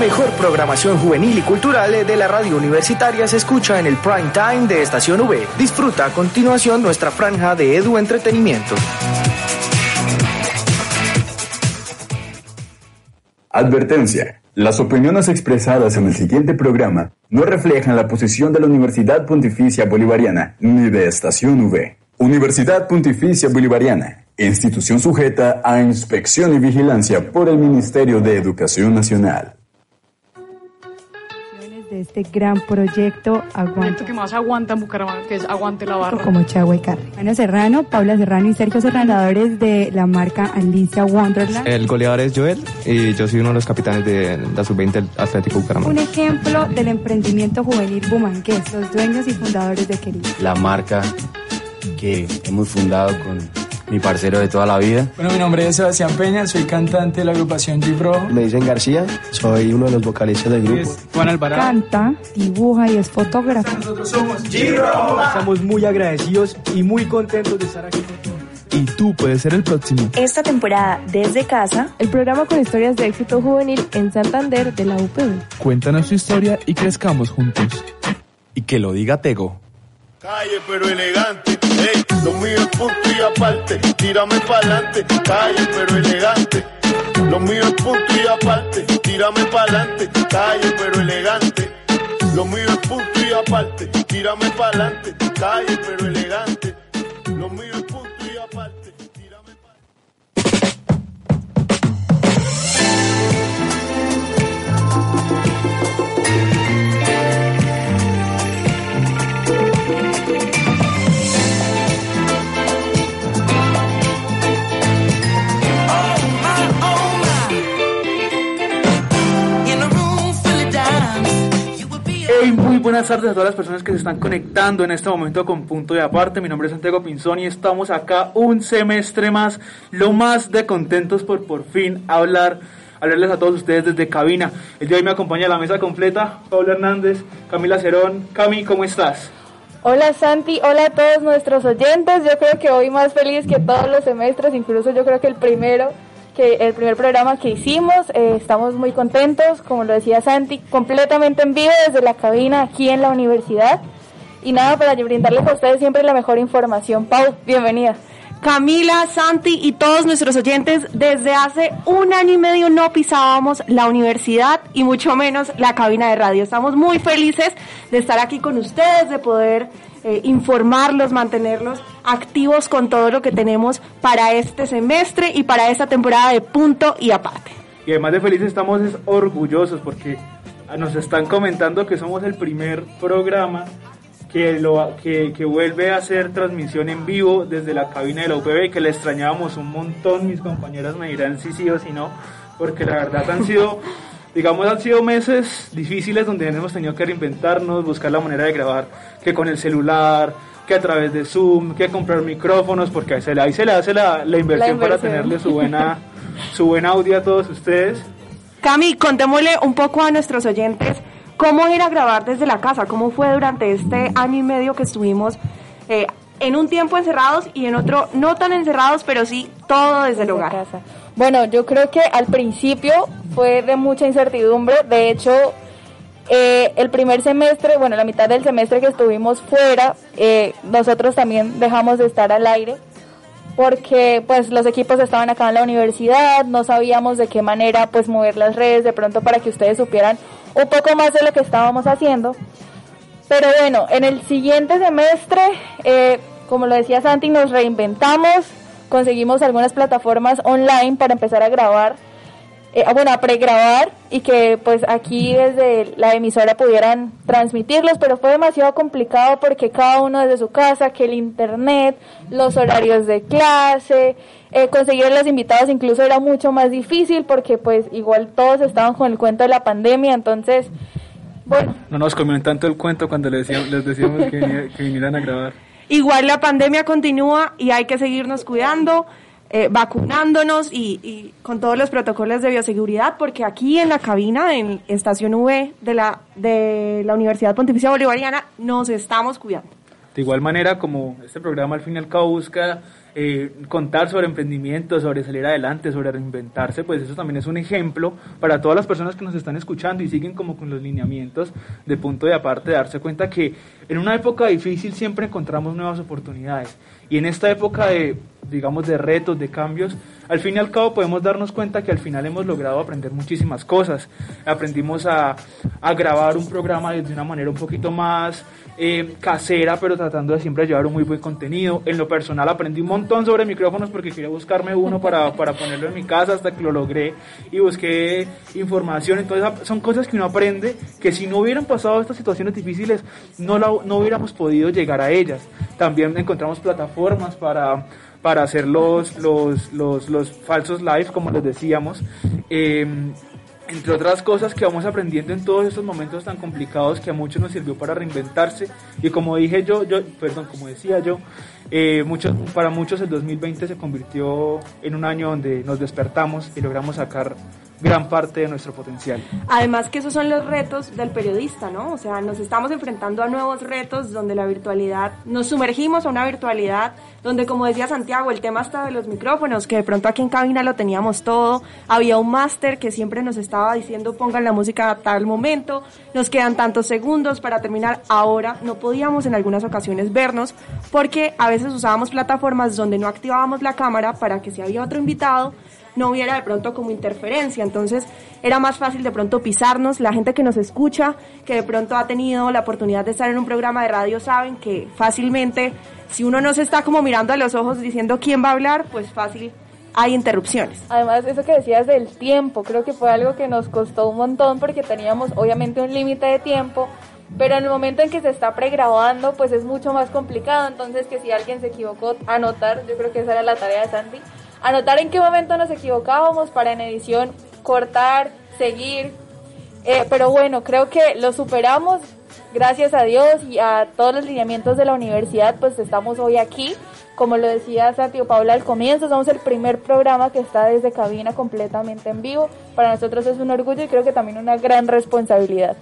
mejor programación juvenil y cultural de la radio universitaria se escucha en el prime time de Estación V. Disfruta a continuación nuestra franja de Edu Entretenimiento. Advertencia. Las opiniones expresadas en el siguiente programa no reflejan la posición de la Universidad Pontificia Bolivariana ni de Estación V. Universidad Pontificia Bolivariana, institución sujeta a inspección y vigilancia por el Ministerio de Educación Nacional este gran proyecto Aguanta. que más aguanta en Bucaramanga, que es Aguante la Barra. Como Chagua y Carre. Ana Serrano, Paula Serrano y Sergio Serrano, de la marca Alicia Wonderland. El goleador es Joel y yo soy uno de los capitanes de la Sub-20 Atlético Bucaramanga. Un ejemplo del emprendimiento juvenil bumangués, los dueños y fundadores de Querido. La marca que hemos fundado con mi parcero de toda la vida. Bueno, mi nombre es Sebastián Peña, soy cantante de la agrupación Gibro. Me dicen García, soy uno de los vocalistas del grupo. Juan Alvarado. Canta, dibuja y es fotógrafo. Nosotros somos Gibro. Estamos muy agradecidos y muy contentos de estar aquí y tú puedes ser el próximo. Esta temporada desde casa, el programa con historias de éxito juvenil en Santander de la UPB. Cuéntanos tu historia y crezcamos juntos. Y que lo diga Tego. Calle pero elegante, ey, lo mío es punto y aparte, tírame pa'lante, calle pero elegante, lo mío es punto y aparte, tírame pa'lante, calle pero elegante, lo mío es punto y aparte, tírame pa'lante, calle pero elegante, lo mío es buenas tardes a todas las personas que se están conectando en este momento con Punto de Aparte. Mi nombre es Santiago Pinzón y estamos acá un semestre más, lo más de contentos por por fin hablar, hablarles a todos ustedes desde cabina. El día de hoy me acompaña la mesa completa, Paula Hernández, Camila Cerón. Cami, ¿cómo estás? Hola Santi, hola a todos nuestros oyentes. Yo creo que hoy más feliz que todos los semestres, incluso yo creo que el primero que el primer programa que hicimos. Eh, estamos muy contentos, como lo decía Santi, completamente en vivo desde la cabina aquí en la universidad. Y nada, para brindarles a ustedes siempre la mejor información. Pau, bienvenida. Camila, Santi y todos nuestros oyentes, desde hace un año y medio no pisábamos la universidad y mucho menos la cabina de radio. Estamos muy felices de estar aquí con ustedes, de poder eh, informarlos, mantenerlos activos con todo lo que tenemos para este semestre y para esta temporada de punto y aparte. Y además de felices estamos orgullosos porque nos están comentando que somos el primer programa que, lo, que, que, vuelve a hacer transmisión en vivo desde la cabina de la UPB que le extrañábamos un montón. Mis compañeras me dirán si sí o si no, porque la verdad han sido, digamos, han sido meses difíciles donde hemos tenido que reinventarnos, buscar la manera de grabar, que con el celular, que a través de Zoom, que comprar micrófonos, porque ahí se le, ahí se le hace la, la, inversión para tenerle su buena, su buen audio a todos ustedes. Cami, contémosle un poco a nuestros oyentes cómo ir a grabar desde la casa, cómo fue durante este año y medio que estuvimos eh, en un tiempo encerrados y en otro no tan encerrados, pero sí todo desde el hogar. Casa. Bueno, yo creo que al principio fue de mucha incertidumbre, de hecho eh, el primer semestre, bueno, la mitad del semestre que estuvimos fuera, eh, nosotros también dejamos de estar al aire porque pues los equipos estaban acá en la universidad, no sabíamos de qué manera pues mover las redes de pronto para que ustedes supieran un poco más de lo que estábamos haciendo. Pero bueno, en el siguiente semestre, eh, como lo decía Santi, nos reinventamos, conseguimos algunas plataformas online para empezar a grabar eh, ah, bueno, a pregrabar y que pues aquí desde la emisora pudieran transmitirlos, pero fue demasiado complicado porque cada uno desde su casa, que el internet, los horarios de clase, eh, conseguir los invitados incluso era mucho más difícil porque pues igual todos estaban con el cuento de la pandemia, entonces, bueno. No nos comieron tanto el cuento cuando les decíamos, les decíamos que, que vinieran a grabar. Igual la pandemia continúa y hay que seguirnos cuidando. Eh, vacunándonos y, con todos los protocolos de bioseguridad, porque aquí en la cabina, en Estación V de la, de la Universidad Pontificia Bolivariana, nos estamos cuidando. De igual manera, como este programa al fin y al cabo busca eh, contar sobre emprendimiento, sobre salir adelante, sobre reinventarse, pues eso también es un ejemplo para todas las personas que nos están escuchando y siguen como con los lineamientos de punto de aparte, darse cuenta que en una época difícil siempre encontramos nuevas oportunidades. Y en esta época de, digamos, de retos, de cambios, al fin y al cabo podemos darnos cuenta que al final hemos logrado aprender muchísimas cosas. Aprendimos a, a grabar un programa de una manera un poquito más eh, casera, pero tratando de siempre llevar un muy buen contenido. En lo personal aprendí un montón sobre micrófonos porque quería buscarme uno para, para ponerlo en mi casa hasta que lo logré y busqué información. Entonces son cosas que uno aprende que si no hubieran pasado estas situaciones difíciles no, la, no hubiéramos podido llegar a ellas. También encontramos plataformas para para hacer los, los, los, los falsos live, como les decíamos. Eh, entre otras cosas que vamos aprendiendo en todos estos momentos tan complicados que a muchos nos sirvió para reinventarse y como dije yo, yo perdón, como decía yo, eh, muchos, para muchos el 2020 se convirtió en un año donde nos despertamos y logramos sacar gran parte de nuestro potencial. Además que esos son los retos del periodista, ¿no? O sea, nos estamos enfrentando a nuevos retos donde la virtualidad, nos sumergimos a una virtualidad donde, como decía Santiago, el tema está de los micrófonos, que de pronto aquí en cabina lo teníamos todo, había un máster que siempre nos estaba diciendo pongan la música a tal momento, nos quedan tantos segundos para terminar, ahora no podíamos en algunas ocasiones vernos porque a veces usábamos plataformas donde no activábamos la cámara para que si había otro invitado, no hubiera de pronto como interferencia. Entonces era más fácil de pronto pisarnos. La gente que nos escucha, que de pronto ha tenido la oportunidad de estar en un programa de radio, saben que fácilmente, si uno no se está como mirando a los ojos diciendo quién va a hablar, pues fácil hay interrupciones. Además, eso que decías del tiempo, creo que fue algo que nos costó un montón porque teníamos obviamente un límite de tiempo, pero en el momento en que se está pregrabando, pues es mucho más complicado. Entonces, que si alguien se equivocó, anotar, yo creo que esa era la tarea de Sandy, anotar en qué momento nos equivocábamos para en edición cortar, seguir. Eh, pero bueno, creo que lo superamos, gracias a Dios y a todos los lineamientos de la universidad, pues estamos hoy aquí. Como lo decía Santiago Paula al comienzo, somos el primer programa que está desde cabina completamente en vivo. Para nosotros es un orgullo y creo que también una gran responsabilidad.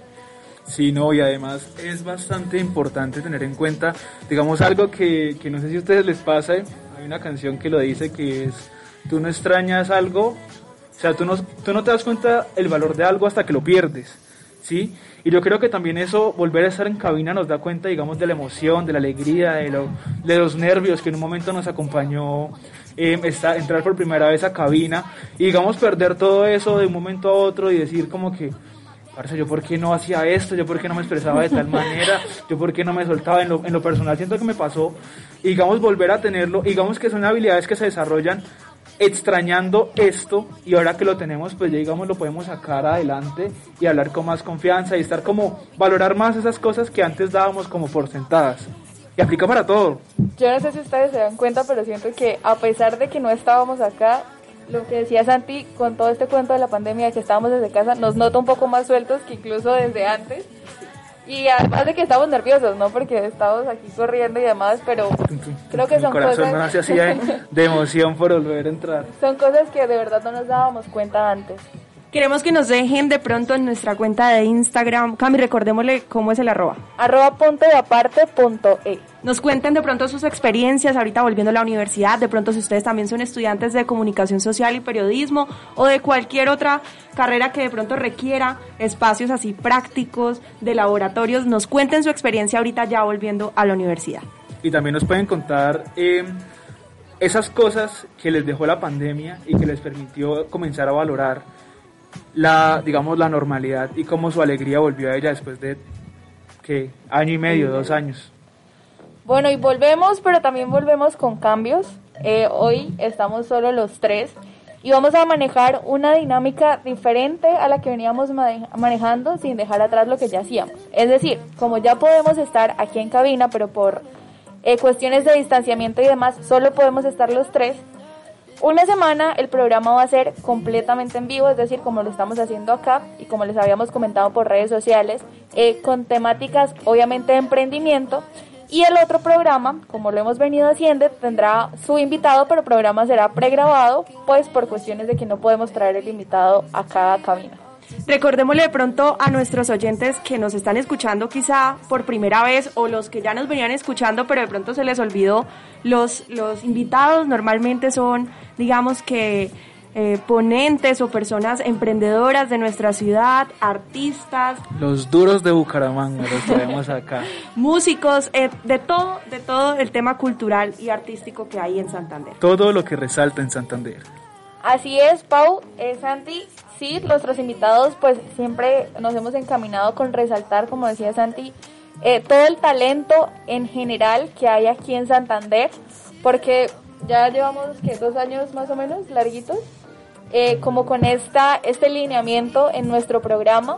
Sí, no, y además es bastante importante tener en cuenta, digamos, algo que, que no sé si a ustedes les pasa, hay una canción que lo dice que es, tú no extrañas algo, o sea, tú no, tú no te das cuenta el valor de algo hasta que lo pierdes, ¿sí? Y yo creo que también eso, volver a estar en cabina nos da cuenta, digamos, de la emoción, de la alegría, de, lo, de los nervios que en un momento nos acompañó eh, está, entrar por primera vez a cabina y, digamos, perder todo eso de un momento a otro y decir como que, parece yo por qué no hacía esto, yo por qué no me expresaba de tal manera, yo por qué no me soltaba en lo, en lo personal, siento que me pasó, digamos volver a tenerlo, digamos que son habilidades que se desarrollan extrañando esto y ahora que lo tenemos pues ya digamos lo podemos sacar adelante y hablar con más confianza y estar como valorar más esas cosas que antes dábamos como por sentadas y aplica para todo. Yo no sé si ustedes se dan cuenta pero siento que a pesar de que no estábamos acá lo que decía Santi con todo este cuento de la pandemia que estábamos desde casa nos nota un poco más sueltos que incluso desde antes y además de que estamos nerviosos, ¿no? Porque estamos aquí corriendo y demás, pero creo que son cosas... así de emoción por volver a entrar. Son cosas que de verdad no nos dábamos cuenta antes. Queremos que nos dejen de pronto en nuestra cuenta de Instagram. Cami, recordémosle cómo es el arroba. Arroba punto de aparte punto e. Nos cuenten de pronto sus experiencias ahorita volviendo a la universidad, de pronto si ustedes también son estudiantes de comunicación social y periodismo o de cualquier otra carrera que de pronto requiera espacios así prácticos, de laboratorios, nos cuenten su experiencia ahorita ya volviendo a la universidad. Y también nos pueden contar eh, esas cosas que les dejó la pandemia y que les permitió comenzar a valorar la, digamos, la normalidad y cómo su alegría volvió a ella después de, que Año y medio, dos años. Bueno, y volvemos, pero también volvemos con cambios. Eh, hoy estamos solo los tres y vamos a manejar una dinámica diferente a la que veníamos manejando sin dejar atrás lo que ya hacíamos. Es decir, como ya podemos estar aquí en cabina, pero por eh, cuestiones de distanciamiento y demás, solo podemos estar los tres, una semana el programa va a ser completamente en vivo, es decir, como lo estamos haciendo acá y como les habíamos comentado por redes sociales, eh, con temáticas obviamente de emprendimiento. Y el otro programa, como lo hemos venido haciendo, tendrá su invitado, pero el programa será pregrabado, pues por cuestiones de que no podemos traer el invitado a cada cabina. Recordémosle de pronto a nuestros oyentes que nos están escuchando quizá por primera vez o los que ya nos venían escuchando pero de pronto se les olvidó, los, los invitados normalmente son, digamos que eh, ponentes o personas emprendedoras de nuestra ciudad, artistas. Los duros de Bucaramanga los traemos acá. músicos, eh, de todo, de todo el tema cultural y artístico que hay en Santander. Todo lo que resalta en Santander. Así es, Pau, eh, Santi, sí, nuestros invitados pues siempre nos hemos encaminado con resaltar, como decía Santi, eh, todo el talento en general que hay aquí en Santander, porque ya llevamos que dos años más o menos larguitos, eh, como con esta, este lineamiento en nuestro programa.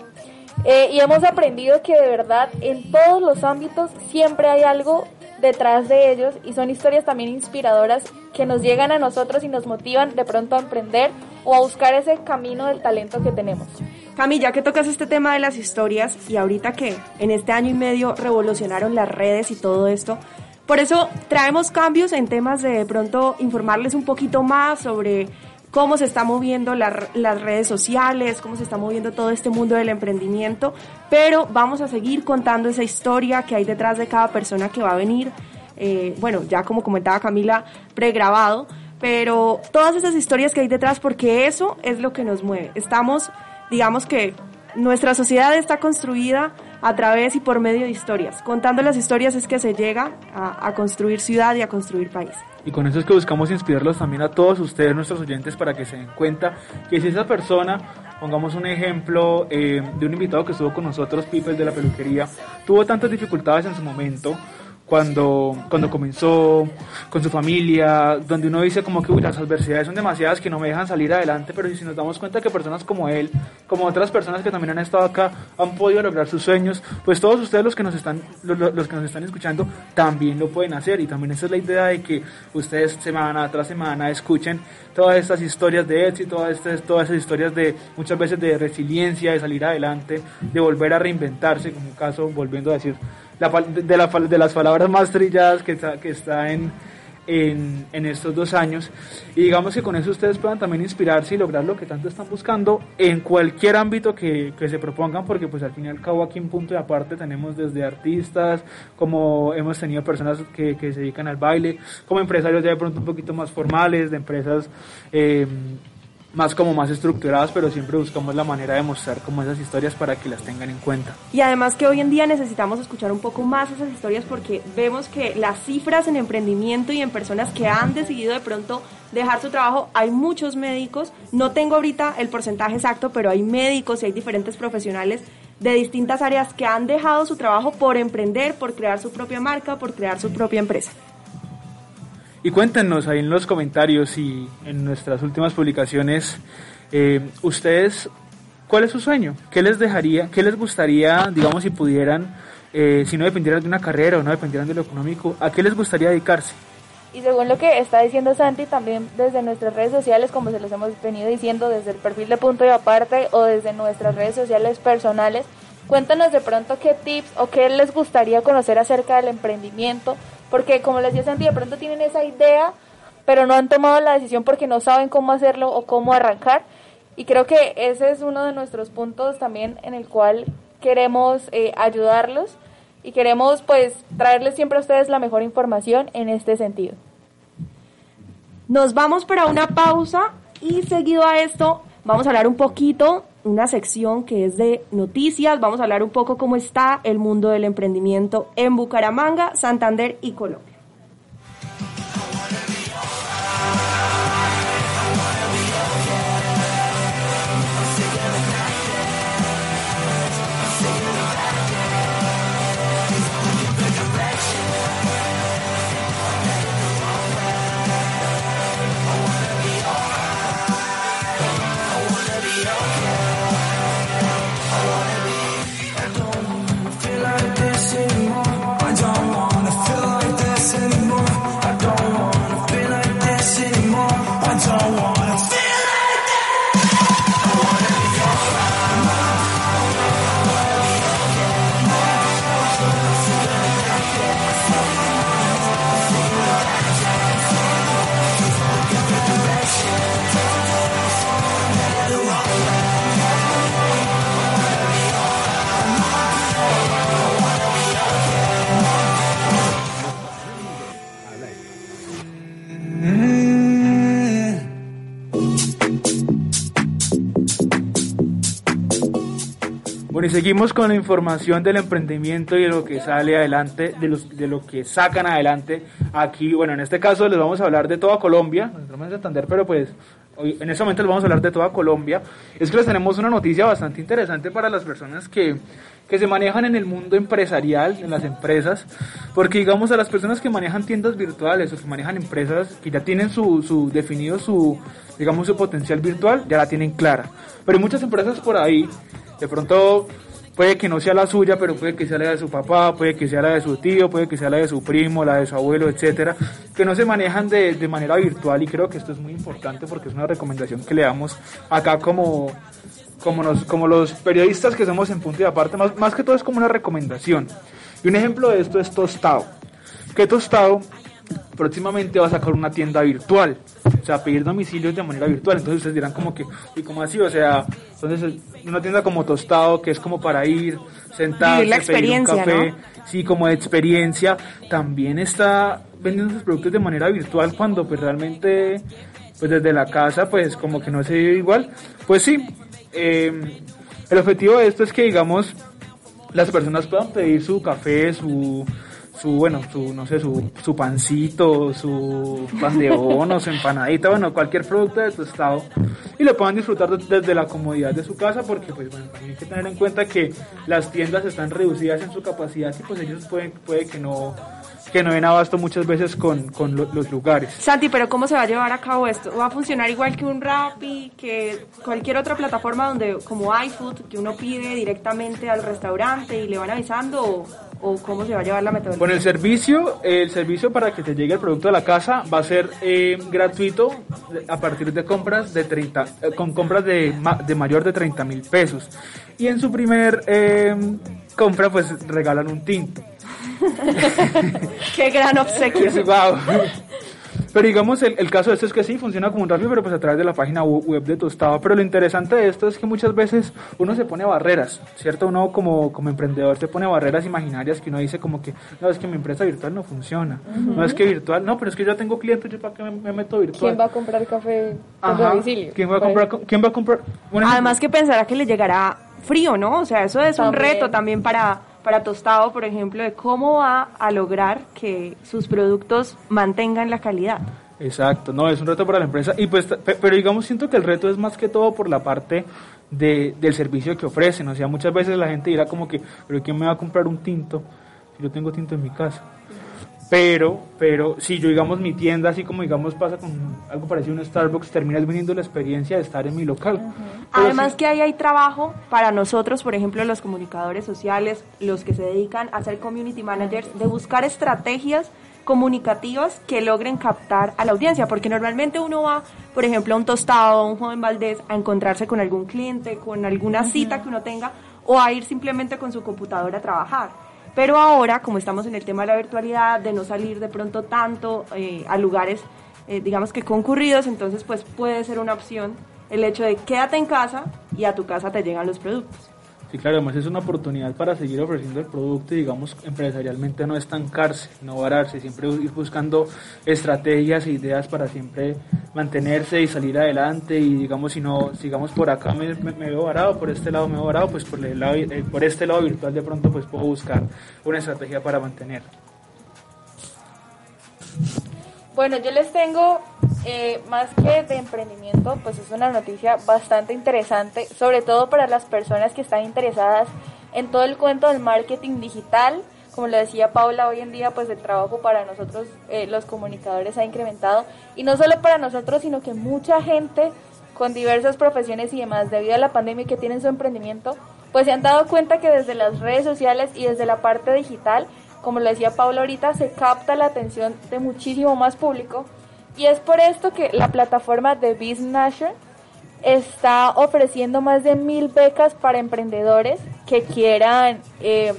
Eh, y hemos aprendido que de verdad en todos los ámbitos siempre hay algo detrás de ellos y son historias también inspiradoras que nos llegan a nosotros y nos motivan de pronto a emprender o a buscar ese camino del talento que tenemos. Cami, ya que tocas este tema de las historias y ahorita que en este año y medio revolucionaron las redes y todo esto, por eso traemos cambios en temas de, de pronto informarles un poquito más sobre cómo se está moviendo las redes sociales, cómo se está moviendo todo este mundo del emprendimiento, pero vamos a seguir contando esa historia que hay detrás de cada persona que va a venir. Eh, bueno, ya como comentaba Camila, pregrabado, pero todas esas historias que hay detrás, porque eso es lo que nos mueve. Estamos, digamos que nuestra sociedad está construida a través y por medio de historias. Contando las historias es que se llega a, a construir ciudad y a construir país. Y con eso es que buscamos inspirarlos también a todos ustedes, nuestros oyentes, para que se den cuenta que si esa persona, pongamos un ejemplo eh, de un invitado que estuvo con nosotros, Pipe de la peluquería, tuvo tantas dificultades en su momento, cuando, cuando comenzó con su familia, donde uno dice como que las adversidades son demasiadas que no me dejan salir adelante, pero si nos damos cuenta que personas como él, como otras personas que también han estado acá, han podido lograr sus sueños, pues todos ustedes los que nos están, los, los que nos están escuchando también lo pueden hacer. Y también esa es la idea de que ustedes semana tras semana escuchen todas estas historias de éxito, todas estas, todas esas historias de muchas veces de resiliencia, de salir adelante, de volver a reinventarse, como un caso, volviendo a decir de, la, de, las palabras más trilladas que está, que está en, en, en, estos dos años. Y digamos que con eso ustedes puedan también inspirarse y lograr lo que tanto están buscando en cualquier ámbito que, que se propongan, porque pues al fin y al cabo aquí en punto de aparte tenemos desde artistas, como hemos tenido personas que, que se dedican al baile, como empresarios ya de pronto un poquito más formales, de empresas... Eh, más como más estructuradas, pero siempre buscamos la manera de mostrar como esas historias para que las tengan en cuenta. Y además que hoy en día necesitamos escuchar un poco más esas historias porque vemos que las cifras en emprendimiento y en personas que han decidido de pronto dejar su trabajo, hay muchos médicos, no tengo ahorita el porcentaje exacto, pero hay médicos y hay diferentes profesionales de distintas áreas que han dejado su trabajo por emprender, por crear su propia marca, por crear su propia empresa. Y cuéntenos ahí en los comentarios y en nuestras últimas publicaciones, eh, ustedes, ¿cuál es su sueño? ¿Qué les dejaría, qué les gustaría, digamos, si pudieran, eh, si no dependieran de una carrera o no dependieran de lo económico, a qué les gustaría dedicarse? Y según lo que está diciendo Santi, también desde nuestras redes sociales, como se los hemos venido diciendo, desde el perfil de punto y aparte o desde nuestras redes sociales personales, cuéntanos de pronto qué tips o qué les gustaría conocer acerca del emprendimiento porque como les decía Santi, de pronto tienen esa idea, pero no han tomado la decisión porque no saben cómo hacerlo o cómo arrancar. Y creo que ese es uno de nuestros puntos también en el cual queremos eh, ayudarlos y queremos pues traerles siempre a ustedes la mejor información en este sentido. Nos vamos para una pausa y seguido a esto vamos a hablar un poquito una sección que es de noticias. Vamos a hablar un poco cómo está el mundo del emprendimiento en Bucaramanga, Santander y Colombia. Seguimos con la información del emprendimiento y de lo que sale adelante, de, los, de lo que sacan adelante aquí. Bueno, en este caso les vamos a hablar de toda Colombia, no de Santander, pero pues hoy, en este momento les vamos a hablar de toda Colombia. Es que les tenemos una noticia bastante interesante para las personas que, que se manejan en el mundo empresarial, en las empresas, porque digamos a las personas que manejan tiendas virtuales o que manejan empresas que ya tienen su, su definido su, digamos, su potencial virtual, ya la tienen clara. Pero hay muchas empresas por ahí de pronto puede que no sea la suya, pero puede que sea la de su papá, puede que sea la de su tío, puede que sea la de su primo, la de su abuelo, etcétera, que no se manejan de, de manera virtual y creo que esto es muy importante porque es una recomendación que le damos acá como como, nos, como los periodistas que somos en punto y aparte, más, más que todo es como una recomendación. Y un ejemplo de esto es Tostado. Que Tostado próximamente va a sacar una tienda virtual, o sea, pedir domicilios de manera virtual. Entonces ustedes dirán como que, ¿y cómo así? O sea, entonces una tienda como Tostado, que es como para ir, sentarse, la experiencia, pedir un café, sí, como de experiencia, también está vendiendo sus productos de manera virtual cuando pues realmente, pues desde la casa, pues como que no se vive igual. Pues sí, eh, el objetivo de esto es que, digamos, las personas puedan pedir su café, su, su bueno, su, no sé, su, su pancito, su pan de bono, su empanadita, bueno, cualquier producto de tu estado y lo puedan disfrutar desde la comodidad de su casa porque, pues, bueno, hay que tener en cuenta que las tiendas están reducidas en su capacidad y, pues, ellos pueden, puede que no que no den abasto muchas veces con, con lo, los lugares. Santi, pero ¿cómo se va a llevar a cabo esto? ¿Va a funcionar igual que un Rappi, que cualquier otra plataforma donde como iFood, que uno pide directamente al restaurante y le van avisando o, o cómo se va a llevar la metodología? Con el servicio, el servicio para que te llegue el producto a la casa va a ser eh, gratuito a partir de compras de 30, eh, con compras de, de mayor de 30 mil pesos. Y en su primer eh, compra pues regalan un tinto. Qué gran obsequio. wow. Pero digamos, el, el, caso de esto es que sí, funciona como un rápido, pero pues a través de la página web de Tostado. Pero lo interesante de esto es que muchas veces uno se pone barreras, ¿cierto? Uno como, como emprendedor se pone barreras imaginarias que uno dice como que, no, es que mi empresa virtual no funciona. Uh -huh. No es que virtual, no, pero es que yo tengo clientes, ¿yo para qué me, me meto virtual? ¿Quién va a comprar café a domicilio? ¿Quién va a comprar? ¿Quién va a comprar? Además que pensará que le llegará frío, ¿no? O sea, eso es también. un reto también para para Tostado, por ejemplo, de cómo va a lograr que sus productos mantengan la calidad. Exacto, no, es un reto para la empresa. Y pues, pero digamos, siento que el reto es más que todo por la parte de, del servicio que ofrecen. O sea, muchas veces la gente dirá como que, pero ¿quién me va a comprar un tinto si yo tengo tinto en mi casa? Pero, pero si yo digamos mi tienda, así como digamos pasa con algo parecido a un Starbucks, terminas vendiendo la experiencia de estar en mi local. Uh -huh. Además sí, que ahí hay trabajo para nosotros, por ejemplo, los comunicadores sociales, los que se dedican a ser community managers, de buscar estrategias comunicativas que logren captar a la audiencia, porque normalmente uno va, por ejemplo, a un tostado, a un joven Valdés, a encontrarse con algún cliente, con alguna cita uh -huh. que uno tenga, o a ir simplemente con su computadora a trabajar. Pero ahora, como estamos en el tema de la virtualidad, de no salir de pronto tanto eh, a lugares, eh, digamos que concurridos, entonces pues puede ser una opción el hecho de quédate en casa y a tu casa te llegan los productos. Sí, claro, además es una oportunidad para seguir ofreciendo el producto y, digamos, empresarialmente no estancarse, no vararse, siempre ir buscando estrategias e ideas para siempre mantenerse y salir adelante. Y, digamos, si no, sigamos por acá me, veo varado, por este lado me veo varado, pues por, eh, por este lado virtual de pronto pues puedo buscar una estrategia para mantener. Bueno, yo les tengo eh, más que de emprendimiento, pues es una noticia bastante interesante, sobre todo para las personas que están interesadas en todo el cuento del marketing digital. Como lo decía Paula, hoy en día pues el trabajo para nosotros eh, los comunicadores ha incrementado y no solo para nosotros, sino que mucha gente con diversas profesiones y demás debido a la pandemia que tienen su emprendimiento, pues se han dado cuenta que desde las redes sociales y desde la parte digital, como lo decía Paula ahorita, se capta la atención de muchísimo más público y es por esto que la plataforma de BizNation está ofreciendo más de mil becas para emprendedores que quieran eh,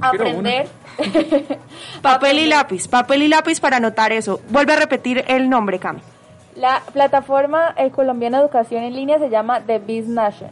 aprender. papel y lápiz, papel y lápiz para anotar eso. Vuelve a repetir el nombre, Cami. La plataforma eh, colombiana de educación en línea se llama The BizNation.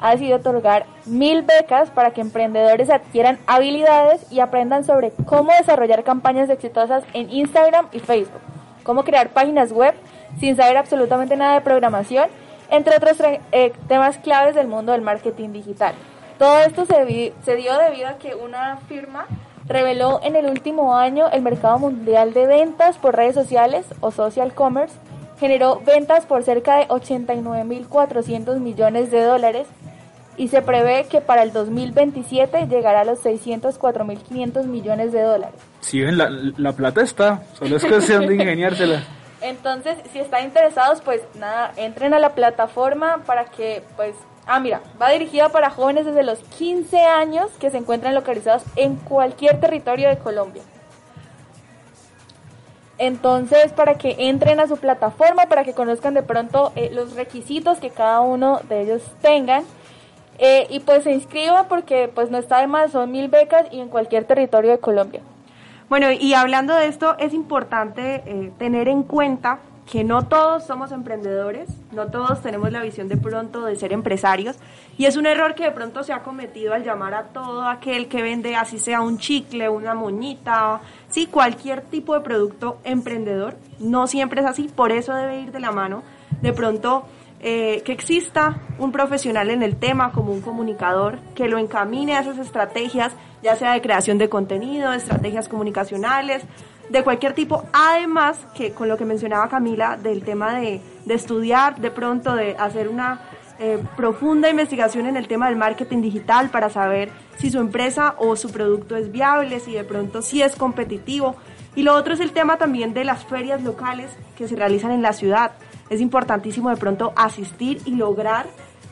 Ha decidido otorgar mil becas para que emprendedores adquieran habilidades y aprendan sobre cómo desarrollar campañas exitosas en Instagram y Facebook cómo crear páginas web sin saber absolutamente nada de programación, entre otros eh, temas claves del mundo del marketing digital. Todo esto se, dio debido a que una firma reveló en el último año el mercado mundial de ventas por redes sociales o social commerce generó ventas por cerca de 89.400 millones de dólares y se prevé que para el 2027 llegará a los 604.500 millones de dólares. Si ven, la, la plata está, solo es cuestión de ingeniársela. Entonces, si están interesados, pues nada, entren a la plataforma para que, pues, ah, mira, va dirigida para jóvenes desde los 15 años que se encuentran localizados en cualquier territorio de Colombia. Entonces, para que entren a su plataforma, para que conozcan de pronto eh, los requisitos que cada uno de ellos tengan. Eh, y pues se inscriban porque pues no está de más, son mil becas y en cualquier territorio de Colombia. Bueno, y hablando de esto, es importante eh, tener en cuenta que no todos somos emprendedores, no todos tenemos la visión de pronto de ser empresarios, y es un error que de pronto se ha cometido al llamar a todo aquel que vende, así sea un chicle, una moñita, sí, cualquier tipo de producto emprendedor. No siempre es así, por eso debe ir de la mano. De pronto, eh, que exista un profesional en el tema como un comunicador que lo encamine a esas estrategias, ya sea de creación de contenido, estrategias comunicacionales, de cualquier tipo. Además, que con lo que mencionaba Camila del tema de, estudiar, de pronto de hacer una eh, profunda investigación en el tema del marketing digital para saber si su empresa o su producto es viable, si de pronto sí es competitivo. Y lo otro es el tema también de las ferias locales que se realizan en la ciudad. Es importantísimo de pronto asistir y lograr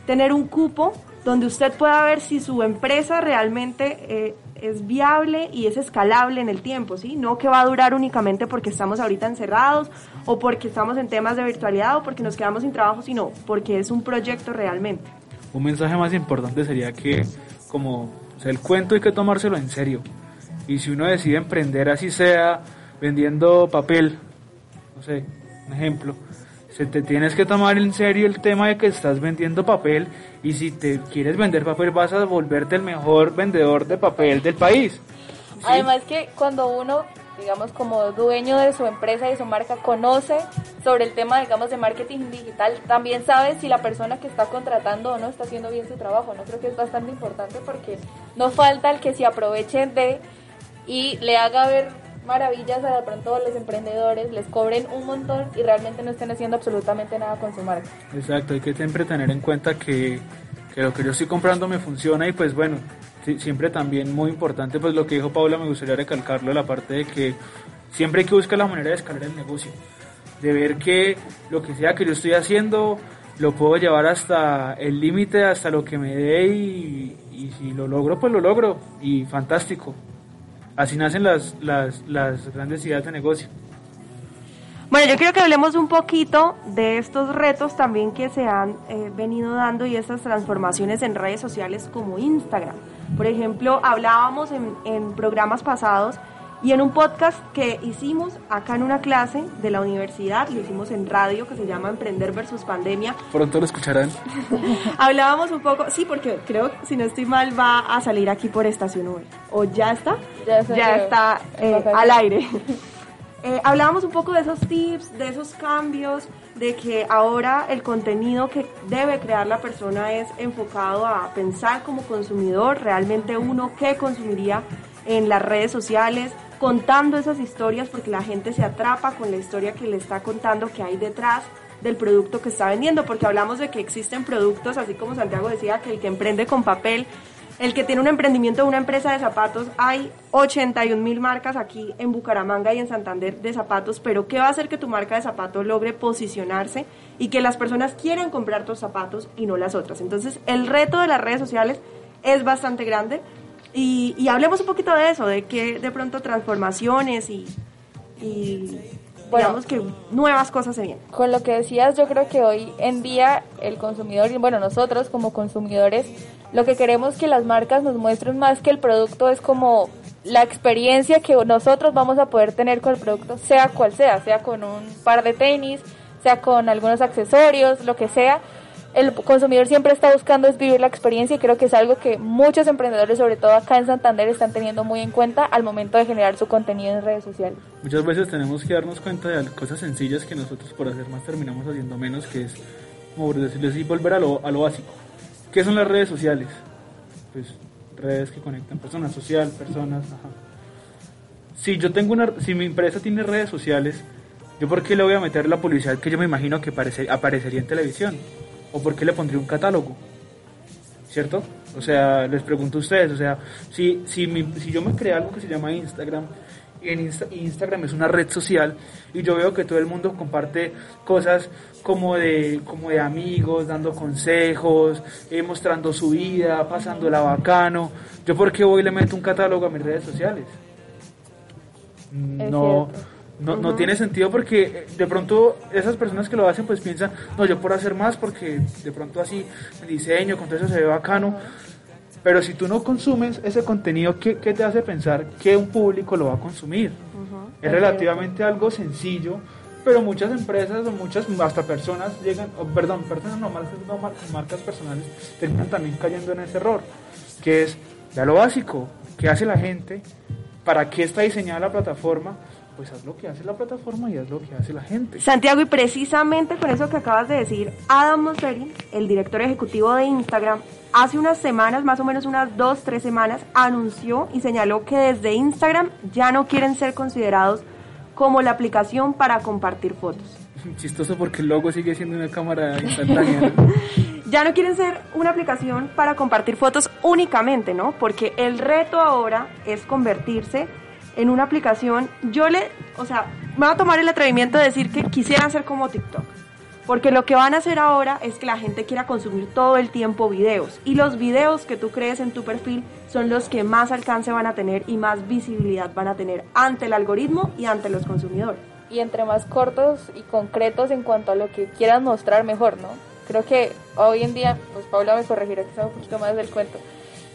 tener un cupo donde usted pueda ver si su empresa realmente eh, es viable y es escalable en el tiempo, ¿sí? No que va a durar únicamente porque estamos ahorita encerrados o porque estamos en temas de virtualidad o porque nos quedamos sin trabajo, sino porque es un proyecto realmente. Un mensaje más importante sería que, como el cuento hay que tomárselo en serio. Y si uno decide emprender así sea vendiendo papel, no sé, un ejemplo, se te tienes que tomar en serio el tema de que estás vendiendo papel y si te quieres vender papel vas a volverte el mejor vendedor de papel del país. Además que cuando uno, digamos, como dueño de su empresa y su marca, conoce sobre el tema, digamos, de marketing digital, también sabe si la persona que está contratando o no está haciendo bien su trabajo. No creo que es bastante importante porque no falta el que se aproveche de y le haga ver maravillas a de pronto los emprendedores, les cobren un montón y realmente no estén haciendo absolutamente nada con su marca. Exacto, hay que siempre tener en cuenta que, que lo que yo estoy comprando me funciona y pues bueno, siempre también muy importante pues lo que dijo Paula, me gustaría recalcarlo, la parte de que siempre hay que buscar la manera de escalar el negocio, de ver que lo que sea que yo estoy haciendo lo puedo llevar hasta el límite, hasta lo que me dé y si lo logro pues lo logro y fantástico. Así nacen las, las, las grandes ideas de negocio. Bueno, yo quiero que hablemos un poquito de estos retos también que se han eh, venido dando y estas transformaciones en redes sociales como Instagram. Por ejemplo, hablábamos en, en programas pasados y en un podcast que hicimos acá en una clase de la universidad, lo hicimos en radio, que se llama Emprender versus Pandemia, Pronto lo escucharán. hablábamos un poco, sí, porque creo, si no estoy mal, va a salir aquí por Estación V. ¿O ya está? Ya salió. está eh, al aire. Eh, hablábamos un poco de esos tips, de esos cambios, de que ahora el contenido que debe crear la persona es enfocado a pensar como consumidor, realmente uno que consumiría en las redes sociales, contando esas historias porque la gente se atrapa con la historia que le está contando que hay detrás del producto que está vendiendo, porque hablamos de que existen productos, así como Santiago decía, que el que emprende con papel, el que tiene un emprendimiento de una empresa de zapatos, hay 81 mil marcas aquí en Bucaramanga y en Santander de zapatos, pero ¿qué va a hacer que tu marca de zapatos logre posicionarse y que las personas quieran comprar tus zapatos y no las otras? Entonces, el reto de las redes sociales es bastante grande y, y hablemos un poquito de eso, de que de pronto transformaciones y, y digamos que nuevas cosas se vienen. Con lo que decías, yo creo que hoy en día el consumidor, y bueno, nosotros como consumidores, lo que queremos que las marcas nos muestren más que el producto es como la experiencia que nosotros vamos a poder tener con el producto, sea cual sea, sea con un par de tenis, sea con algunos accesorios, lo que sea. El consumidor siempre está buscando es vivir la experiencia y creo que es algo que muchos emprendedores, sobre todo acá en Santander, están teniendo muy en cuenta al momento de generar su contenido en redes sociales. Muchas veces tenemos que darnos cuenta de cosas sencillas que nosotros por hacer más terminamos haciendo menos, que es, como decirlo así, volver a lo, a lo básico. ¿Qué son las redes sociales? pues redes que conectan personas, social, personas, ajá. Si yo tengo una, si mi empresa tiene redes sociales, ¿yo por qué le voy a meter la publicidad que yo me imagino que aparece- aparecería en televisión? ¿O por qué le pondría un catálogo? ¿Cierto? O sea, les pregunto a ustedes, o sea, si, si, mi- si yo me creé algo que se llama Instagram, y en Insta- Instagram es una red social, y yo veo que todo el mundo comparte cosas como de, como de amigos, dando consejos, eh, mostrando su vida, pasándola bacano, ¿yo por qué voy y le meto un catálogo a mis redes sociales? Es no, no, tiene sentido porque eh, de pronto esas personas que lo hacen pues piensan, no, yo por hacer más porque de pronto así el diseño, con todo eso se ve bacano. Pero si tú no consumes ese contenido, ¿qué, qué te hace pensar que un público lo va a consumir? Es relativamente algo sencillo, pero muchas empresas o muchas hasta personas llegan, o, perdón, personas no marcas, no mar- marcas personales terminan también cayendo en ese error, que es ya lo básico, ¿qué hace la gente? ¿Para qué está diseñada la plataforma? Pues haz lo que hace la plataforma y haz lo que hace la gente. Santiago, y precisamente con eso que acabas de decir, Adam Mosseri, el director ejecutivo de Instagram, hace unas semanas, más o menos unas dos, tres semanas, anunció y señaló que desde Instagram ya no quieren ser considerados como la aplicación para compartir fotos. Chistoso porque el logo sigue siendo una cámara instantánea. Ya no quieren ser una aplicación para compartir fotos únicamente, ¿no? Porque el reto ahora es convertirse en una aplicación. Yo le, o sea, me voy a tomar el atrevimiento de decir que quisieran ser como TikTok. Porque lo que van a hacer ahora es que la gente quiera consumir todo el tiempo videos. Y los videos que tú crees en tu perfil son los que más alcance van a tener y más visibilidad van a tener ante el algoritmo y ante los consumidores. y entre más cortos y concretos en cuanto a lo que quieran mostrar mejor, ¿no? Creo que hoy en día, pues Paula me corregirá que sabe un poquito más del cuento.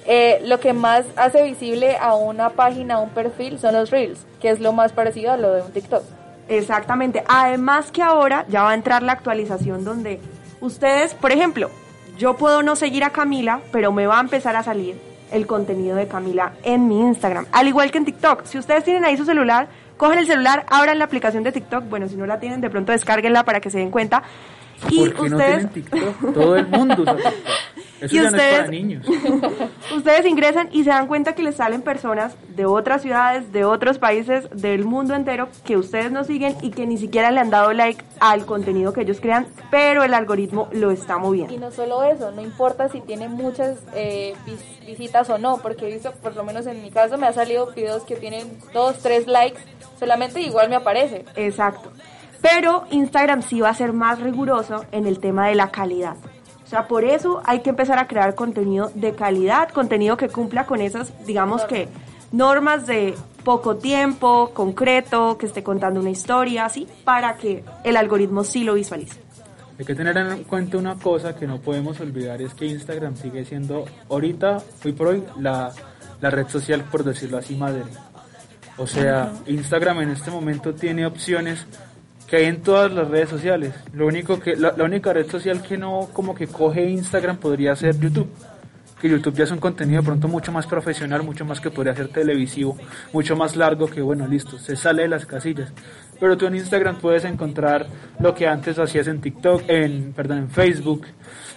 Eh, lo que más hace visible a una página, a un perfil, son los reels, que es lo más parecido a lo de un TikTok. Exactamente. Además que ahora ya va a entrar la actualización donde ustedes, por ejemplo, yo puedo no seguir a Camila, pero me va a empezar a salir el contenido de Camila en mi Instagram. Al igual que en TikTok. Si ustedes tienen ahí su celular, cogen el celular, abran la aplicación de TikTok. Bueno, si no la tienen, de pronto descárguenla para que se den cuenta. Y ¿Por qué no ustedes tienen TikTok? Todo el mundo usa TikTok. Eso Y ya no es para ustedes- niños. Ustedes ingresan y se dan cuenta que les salen personas de otras ciudades, de otros países, del mundo entero que ustedes no siguen y que ni siquiera le han dado like al contenido que ellos crean, pero el algoritmo lo está moviendo. Y no solo eso, no importa si tiene muchas eh, vis- visitas o no, porque he visto, por lo menos en mi caso, me ha salido videos que tienen dos, tres likes, solamente igual me aparece. Exacto. Pero Instagram sí va a ser más riguroso en el tema de la calidad. O sea, por eso hay que empezar a crear contenido de calidad, contenido que cumpla con esas, digamos que, normas de poco tiempo, concreto, que esté contando una historia, así, para que el algoritmo sí lo visualice. Hay que tener en cuenta una cosa que no podemos olvidar, es que Instagram sigue siendo ahorita, hoy por hoy, la, la red social, por decirlo así, madre. O sea, Instagram en este momento tiene opciones que hay en todas las redes sociales. Lo único que, la, única red social que no como que coge Instagram podría ser YouTube. Que YouTube ya es un contenido pronto mucho más profesional, mucho más que podría ser televisivo, mucho más largo que bueno, listo, se sale de las casillas. Pero tú en Instagram puedes encontrar lo que antes hacías en TikTok, en, perdón, en Facebook.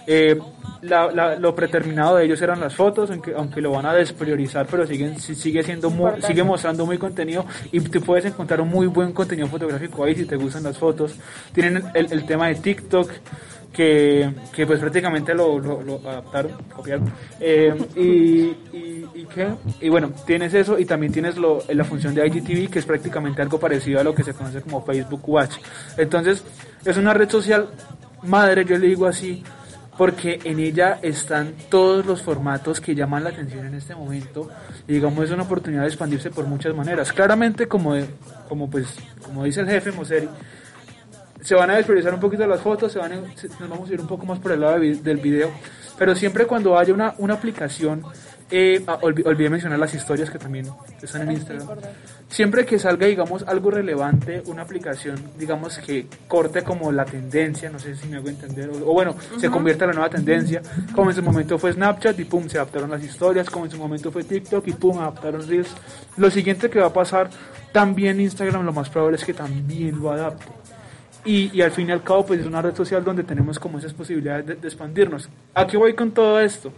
Eh, la- la- lo preterminado de ellos eran las fotos, aunque, aunque lo van a despriorizar, pero siguen, si- sigue siendo muy, sigue mostrando muy contenido y tú puedes encontrar un muy buen contenido fotográfico ahí si te gustan las fotos. Tienen el, el tema de TikTok que, que pues prácticamente lo, lo- lo adaptaron, copiaron. Eh, y, y, y qué? Y bueno, tienes eso y también tienes lo, la función de IGTV que es prácticamente algo parecido a lo que se conoce como Facebook Watch. Entonces, es una red social madre, yo le digo así, porque en ella están todos los formatos que llaman la atención en este momento y digamos es una oportunidad de expandirse por muchas maneras. Claramente como de- como pues como dice el jefe Moseri, se van a despriorizar un poquito las fotos, se van a- nos vamos a ir un poco más por el lado del video, pero siempre cuando haya una, una aplicación, eh, ah, olvi- olvidé mencionar las historias que también están en Instagram, siempre que salga, digamos, algo relevante, una aplicación, digamos, que corte como la tendencia, no sé si me hago entender, o, o bueno, se Ujú. convierta en la nueva tendencia, como en su momento fue Snapchat y pum, se adaptaron las historias, como en su momento fue TikTok y pum, adaptaron Reels. Lo siguiente que va a pasar, también Instagram, lo más probable es que también lo adapte. Y, y al fin y al cabo, pues es una red social donde tenemos como esas posibilidades de, de expandirnos. ¿A qué voy con todo esto?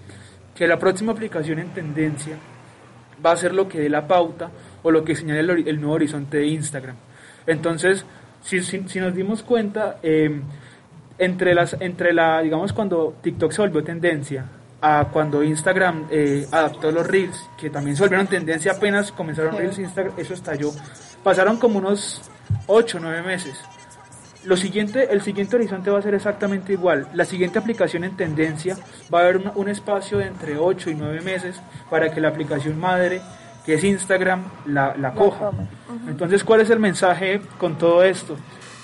Que la próxima aplicación en tendencia va a ser lo que dé la pauta o lo que señale el, el nuevo horizonte de Instagram. Entonces, si, si, si nos dimos cuenta, eh, entre las entre la digamos cuando TikTok se volvió tendencia a cuando Instagram eh, adaptó los reels que también se volvieron tendencia apenas comenzaron reels Instagram eso estalló. Pasaron como unos 8 o 9 meses lo siguiente el siguiente horizonte va a ser exactamente igual. La siguiente aplicación en tendencia va a haber un, un espacio de entre 8 y 9 meses para que la aplicación madre que es Instagram la, la coja. entonces cuál es el mensaje con todo esto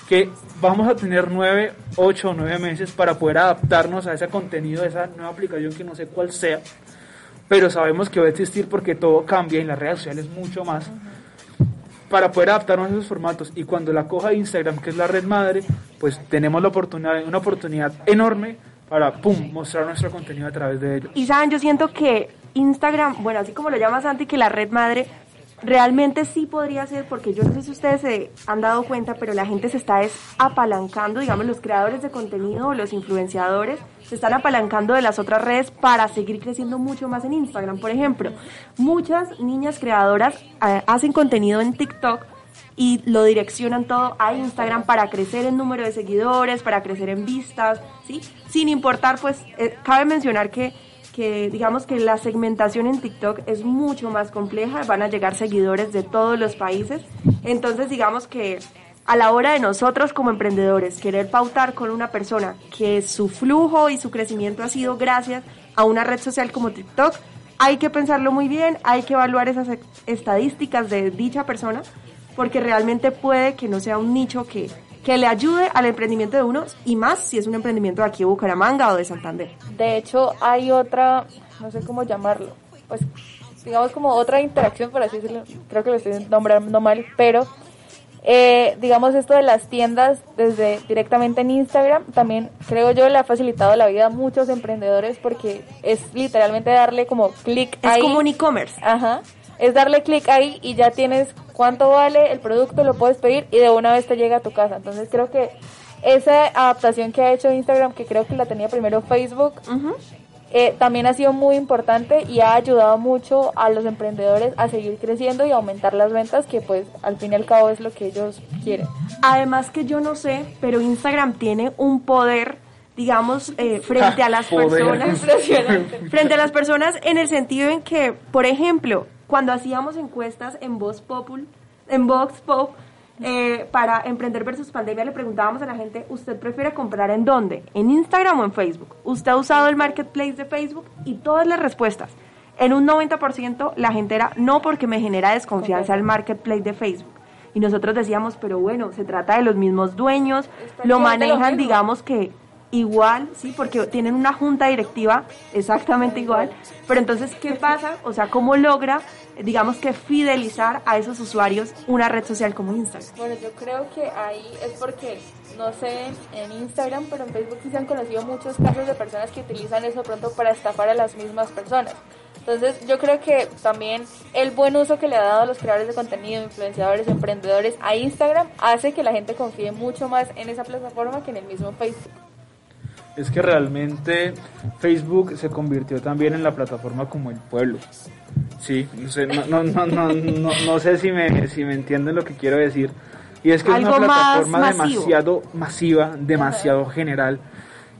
que vamos a tener 9, 8 o 9 meses para poder adaptarnos a ese contenido de esa nueva aplicación que no sé cuál sea, pero sabemos que va a existir porque todo cambia y en las redes sociales mucho más, para poder adaptarnos a esos formatos. Y cuando la coja Instagram, que es la red madre, pues tenemos la oportunidad, una oportunidad enorme para, pum, mostrar nuestro contenido a través de ellos. Y saben, yo siento que Instagram, bueno, así como lo llama Santi, que la red madre realmente sí podría ser, porque yo no sé si ustedes se han dado cuenta, pero la gente se está es apalancando, digamos, los creadores de contenido los influenciadores se están apalancando de las otras redes para seguir creciendo mucho más en Instagram. Por ejemplo, muchas niñas creadoras eh, hacen contenido en TikTok y lo direccionan todo a Instagram para crecer en número de seguidores, para crecer en vistas, ¿sí? Sin importar, pues, eh, cabe mencionar que que digamos que la segmentación en TikTok es mucho más compleja, van a llegar seguidores de todos los países, entonces digamos que a la hora de nosotros como emprendedores querer pautar con una persona que su flujo y su crecimiento ha sido gracias a una red social como TikTok, hay que pensarlo muy bien, hay que evaluar esas estadísticas de dicha persona, porque realmente puede que no sea un nicho que, que le ayude al emprendimiento de unos y más si es un emprendimiento de aquí de Bucaramanga o de Santander. De hecho, hay otra, no sé cómo llamarlo, pues digamos como otra interacción, por así decirlo, creo que lo estoy nombrando mal, pero eh, digamos esto de las tiendas desde directamente en Instagram, también creo yo le ha facilitado la vida a muchos emprendedores porque es literalmente darle como clic Es ahí. como un e-commerce. Ajá. Es darle clic ahí y ya tienes cuánto vale el producto, lo puedes pedir y de una vez te llega a tu casa. Entonces creo que esa adaptación que ha hecho Instagram, que creo que la tenía primero Facebook, eh, también ha sido muy importante y ha ayudado mucho a los emprendedores a seguir creciendo y aumentar las ventas, que pues al fin y al cabo es lo que ellos quieren. Además que yo no sé, pero Instagram tiene un poder, digamos, eh, frente a las personas. Impresionante. frente a las personas en el sentido en que, por ejemplo, cuando hacíamos encuestas en Voz Popul, en Vox Pop, eh, para Emprender versus Pandemia, le preguntábamos a la gente, ¿usted prefiere comprar en dónde? ¿En Instagram o en Facebook? ¿Usted ha usado el marketplace de Facebook? Y todas las respuestas. En un 90% la gente era no porque me genera desconfianza el marketplace de Facebook. Y nosotros decíamos, pero bueno, se trata de los mismos dueños, lo manejan, digamos que igual, sí, porque tienen una junta directiva exactamente igual. Pero entonces, ¿qué pasa? O sea, ¿cómo logra, digamos que fidelizar a esos usuarios una red social como Instagram? Bueno, yo creo que ahí es porque, no sé, en Instagram, pero en Facebook sí se han conocido muchos casos de personas que utilizan eso pronto para estafar a las mismas personas. Entonces, yo creo que también el buen uso que le ha dado a los creadores de contenido, influenciadores, emprendedores a Instagram hace que la gente confíe mucho más en esa plataforma que en el mismo Facebook. es que realmente Facebook se convirtió también en la plataforma como el pueblo. Sí, no sé, no, no, no, no, no, no sé si me, si me entienden lo que quiero decir. Y es que es una plataforma demasiado masiva, demasiado general.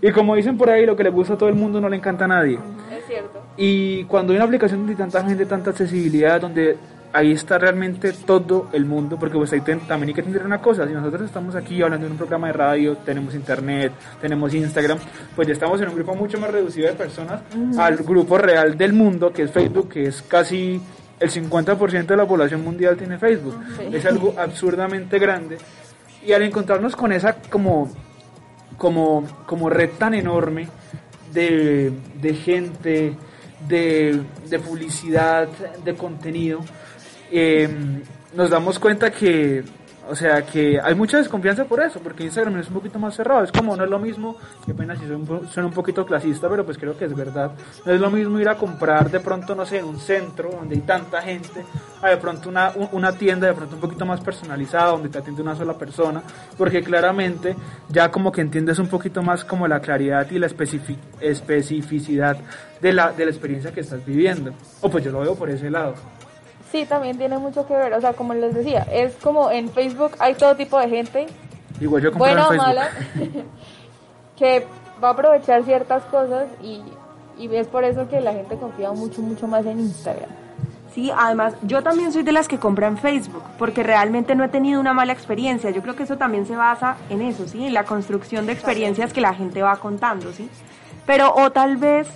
Y como dicen por ahí, lo que le gusta a todo el mundo no le encanta a nadie. Es cierto. Y cuando hay una aplicación de tanta gente, tanta accesibilidad, donde ahí está realmente todo el mundo, porque pues ahí ten- también hay que entender una cosa, si nosotros estamos aquí hablando en un programa de radio, tenemos internet, tenemos Instagram, pues ya estamos en un grupo mucho más reducido de personas Ujú. al grupo real del mundo, que es Facebook, que es casi el 50% de la población mundial tiene Facebook. Sí. Es algo absurdamente grande. Y al encontrarnos con esa como, como, como red tan enorme de, de gente, de, de publicidad, de contenido, eh, nos damos cuenta que O sea que hay mucha desconfianza por eso, porque Instagram es un poquito más cerrado. Es como, no es lo mismo, que pena si suena un poquito clasista, pero pues creo que es verdad. No es lo mismo ir a comprar de pronto, no sé, en un centro donde hay tanta gente, a de pronto una, tienda de pronto un poquito más personalizada, donde te atiende una sola persona, porque claramente ya como que entiendes un poquito más como la claridad y la especificidad de la, de la experiencia que estás viviendo. O pues yo lo veo por ese lado. Sí, también tiene mucho que ver, o sea, como les decía, es como en Facebook hay todo tipo de gente, Igual yo bueno o mala, que va a aprovechar ciertas cosas y, y es por eso que la gente confía mucho, mucho más en Instagram. Sí, además yo también soy de las que compran Facebook, porque realmente no he tenido una mala experiencia. Yo creo que eso también se basa en eso, ¿sí? En la construcción de experiencias que la gente va contando, ¿sí? Pero o tal vez,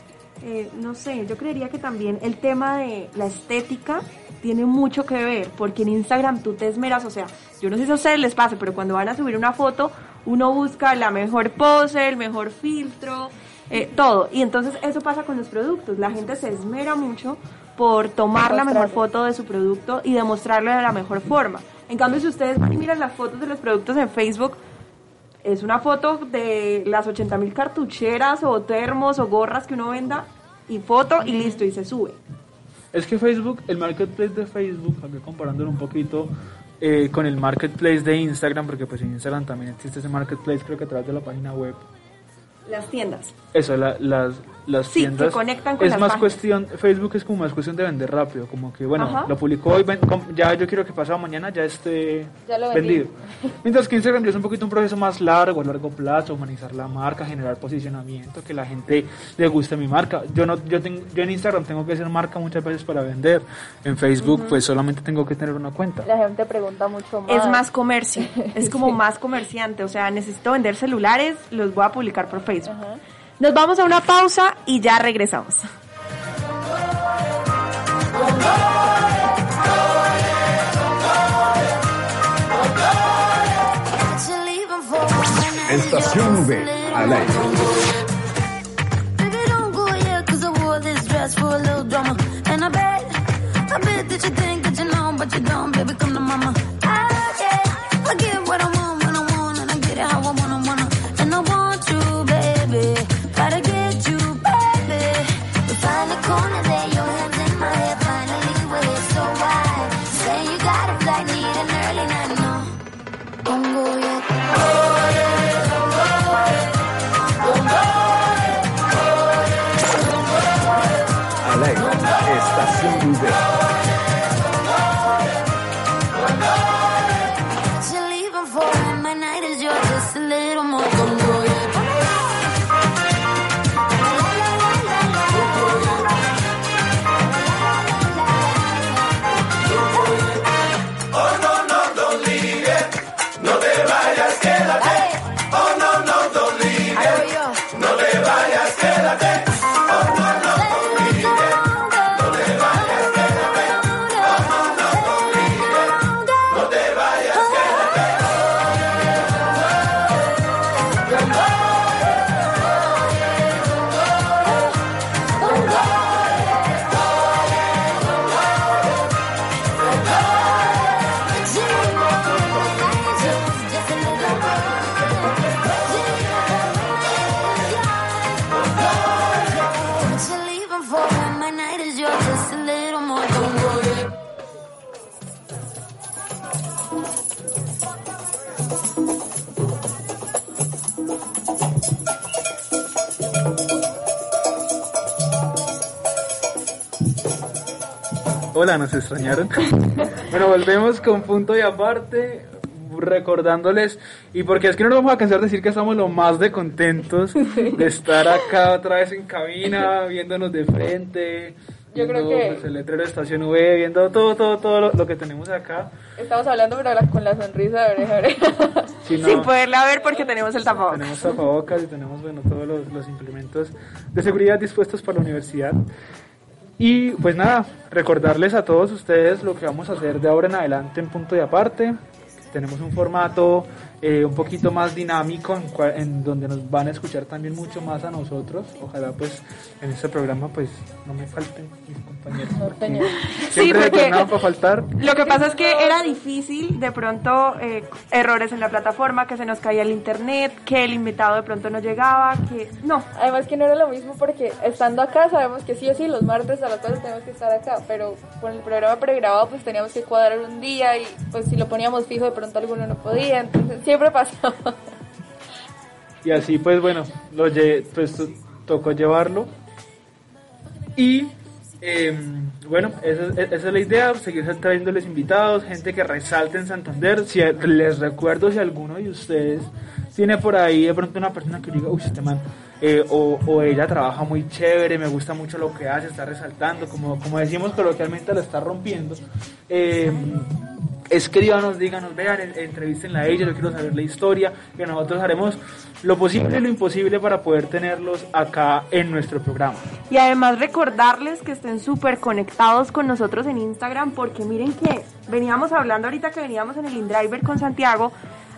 eh, no sé, yo creería que también el tema de la estética tiene mucho que ver, porque en Instagram tú te esmeras, o sea, yo no sé si a ustedes les pasa, pero cuando van a subir una foto, uno busca la mejor pose, el mejor filtro, eh, todo. Y entonces eso pasa con los productos, la gente se esmera mucho por tomar la mejor foto de su producto y demostrarlo de la mejor forma. En cambio, si ustedes miran las fotos de los productos en Facebook, es una foto de las 80 mil cartucheras o termos o gorras que uno venda y foto y listo y se sube. Es que Facebook, el marketplace de Facebook, aquí comparándolo un poquito eh, con el marketplace de Instagram, porque pues en Instagram también existe ese marketplace, creo que a través de la página web. Las tiendas. Eso, las, las sí, tiendas. Se conectan con es más cuestión, Facebook es como más cuestión de vender rápido, como que bueno, lo publicó hoy, ya yo quiero que pasado mañana ya esté vendido. Mientras que Instagram es un poquito un proceso más largo, a largo plazo, humanizar la marca, generar posicionamiento, que la gente le guste mi marca. Yo no, yo, tengo, yo en Instagram tengo que ser marca muchas veces para vender. En Facebook pues solamente tengo que tener una cuenta. La gente pregunta mucho más. Es más comercio, es como más comerciante, o sea, necesito vender celulares, los voy a publicar por Facebook. Nos vamos a una pausa y ya regresamos. Estación V, al aire. Hola, ¿nos extrañaron? bueno, volvemos con punto y aparte, recordándoles, y porque es que no nos vamos a cansar de decir que estamos lo más de contentos de estar acá otra vez en cabina, viéndonos de frente. Yo creo que pues, el letrero de Estación V, viendo todo, todo, todo lo, que tenemos acá. Estamos hablando pero con la sonrisa de oreja Sin poderla ver porque tenemos el tapabocas. Tenemos tapabocas y tenemos bueno, todos los, los implementos de seguridad dispuestos para la universidad. Y pues nada, recordarles a todos ustedes lo que vamos a hacer de ahora en adelante en punto y aparte. Tenemos un formato eh, un poquito más dinámico, en, cua- en donde nos van a escuchar también mucho más a nosotros. Ojalá pues en este programa pues no me falten mis compañeros. porque Sí, Siempre porque- para faltar. Lo que pasa es que era difícil, de pronto eh, errores en la plataforma, que se nos caía el internet, que el invitado de pronto no llegaba, que no. Además que no era lo mismo porque estando acá sabemos que sí o sí los martes a las 4 tenemos que estar acá, pero con el programa pregrabado pues teníamos que cuadrar un día y pues si lo poníamos fijo de pronto alguno no podía, entonces siempre pasaba. Y así pues bueno, lo lle- pues to- tocó llevarlo. Y eh, bueno, esa, esa es la idea, seguir trayéndoles invitados, gente que resalte en Santander. Si les recuerdo si alguno de ustedes tiene por ahí de pronto una persona que diga, uy, este man, eh, o, ella trabaja muy chévere, me gusta mucho lo que hace, está resaltando, como, como decimos coloquialmente, lo está rompiendo. Eh, escríbanos, díganos, vean, en- entrevístenla a ella, yo quiero saber la historia, que nosotros haremos lo posible y lo imposible para poder tenerlos acá en nuestro programa. Y además recordarles que estén súper conectados con nosotros en Instagram, porque miren que veníamos hablando ahorita que veníamos en el InDriver con Santiago.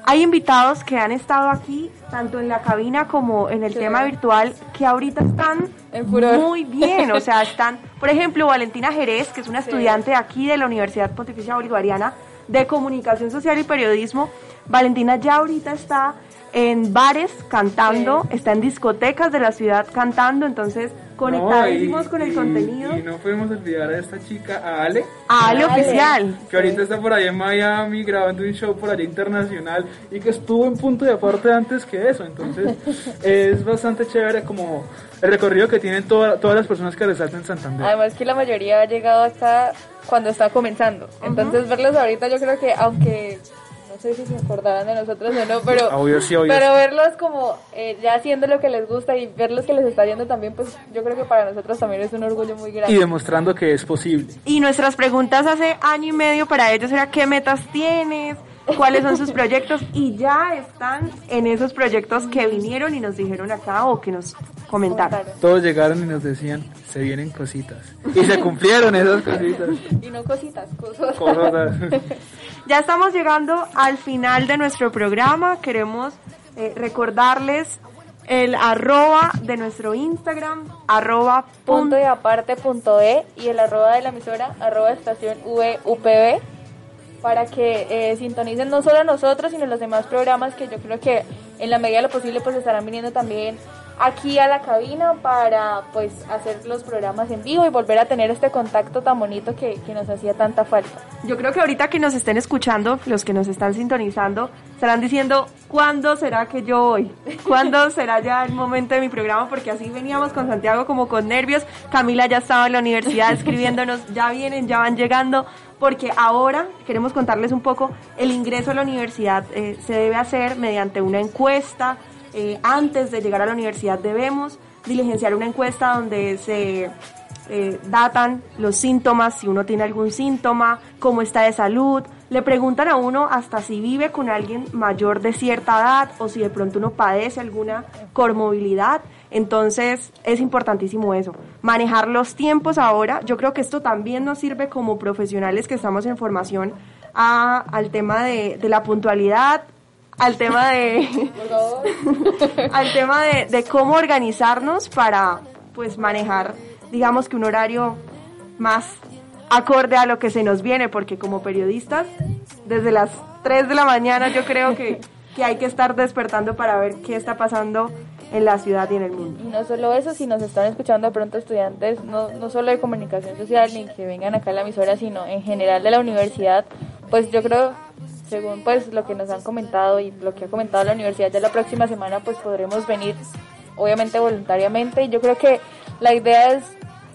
Hay invitados que han estado aquí, tanto en la cabina como en el tema virtual, que ahorita están muy bien. O sea, están, por ejemplo, Valentina Jerez, que es una estudiante aquí de la Universidad Pontificia Bolivariana de Comunicación Social y Periodismo. Valentina ya ahorita está en bares cantando, está en discotecas de la ciudad cantando, entonces conectadísimos No, y- con el y- contenido. Y no podemos olvidar a esta chica, a Ale. A Ale Oficial. Que ahorita está por allá en Miami grabando un show por allá internacional y que estuvo en punto de aparte antes que eso. Entonces es bastante chévere como el recorrido que tienen toda- todas las personas que resaltan Santander. Además que la mayoría ha llegado acá cuando está comenzando, entonces verlos ahorita yo creo que aunque no sé si se acordarán de nosotros o no, pero Obvio sí, obvio pero verlos como eh, ya haciendo lo que les gusta y verlos que les está yendo también, pues yo creo que para nosotros también es un orgullo muy grande. Y demostrando que es posible. Y nuestras preguntas hace año y medio para ellos era qué metas tienes, cuáles son sus proyectos y ya están en esos proyectos que vinieron y nos dijeron acá o que nos comentaron. Todos llegaron y nos decían, se vienen cositas. Y se cumplieron esas cositas. Y no cositas, cosas. Cosas. Ya estamos llegando al final de nuestro programa. Queremos eh, recordarles el arroba de nuestro Instagram, arroba punto y aparte punto e y el arroba de la emisora arroba estación VUPB para que eh, sintonicen no solo a nosotros sino los demás programas que yo creo que en la medida de lo posible pues estarán viniendo también aquí a la cabina para pues hacer los programas en vivo y volver a tener este contacto tan bonito que, que nos hacía tanta falta. Yo creo que ahorita que nos estén escuchando, los que nos están sintonizando, estarán diciendo, ¿cuándo será que yo voy? ¿Cuándo será ya el momento de mi programa? Porque así veníamos con Santiago como con nervios. Camila ya estaba en la universidad escribiéndonos, ya vienen, ya van llegando. Porque ahora queremos contarles un poco, el ingreso a la universidad eh, se debe hacer mediante una encuesta. Eh, antes de llegar a la universidad debemos diligenciar una encuesta donde se eh, datan los síntomas, si uno tiene algún síntoma, cómo está de salud. Le preguntan a uno hasta si vive con alguien mayor de cierta edad o si de pronto uno padece alguna comorbilidad. Entonces es importantísimo eso. Manejar los tiempos ahora. Yo creo que esto también nos sirve como profesionales que estamos en formación a- al tema de, de la puntualidad, al tema de al tema de, cómo organizarnos para pues manejar digamos que un horario más acorde a lo que se nos viene porque como periodistas desde las 3 de la mañana yo creo que, que hay que estar despertando para ver qué está pasando en la ciudad y en el mundo. Y no solo eso, si nos están escuchando de pronto estudiantes, no, no solo de comunicación social, ni que vengan acá a la emisora, sino en general de la universidad, pues yo creo, según pues lo que nos han comentado y lo que ha comentado la universidad, ya la próxima semana pues podremos venir, obviamente voluntariamente, y yo creo que la idea es